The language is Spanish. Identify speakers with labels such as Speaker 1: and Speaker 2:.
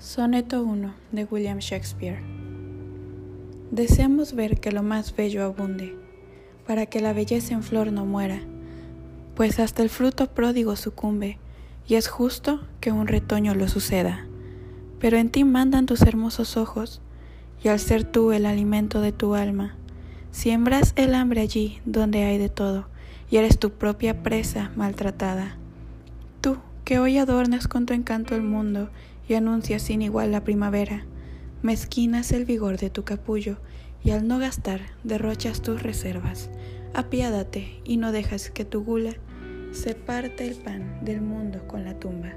Speaker 1: Soneto 1 de William Shakespeare Deseamos ver que lo más bello abunde, para que la belleza en flor no muera, pues hasta el fruto pródigo sucumbe, y es justo que un retoño lo suceda. Pero en ti mandan tus hermosos ojos, y al ser tú el alimento de tu alma, siembras el hambre allí donde hay de todo, y eres tu propia presa maltratada. Tú, que hoy adornas con tu encanto el mundo y anuncias sin igual la primavera, mezquinas el vigor de tu capullo y al no gastar derrochas tus reservas. Apiádate y no dejas que tu gula se parte el pan del mundo con la tumba.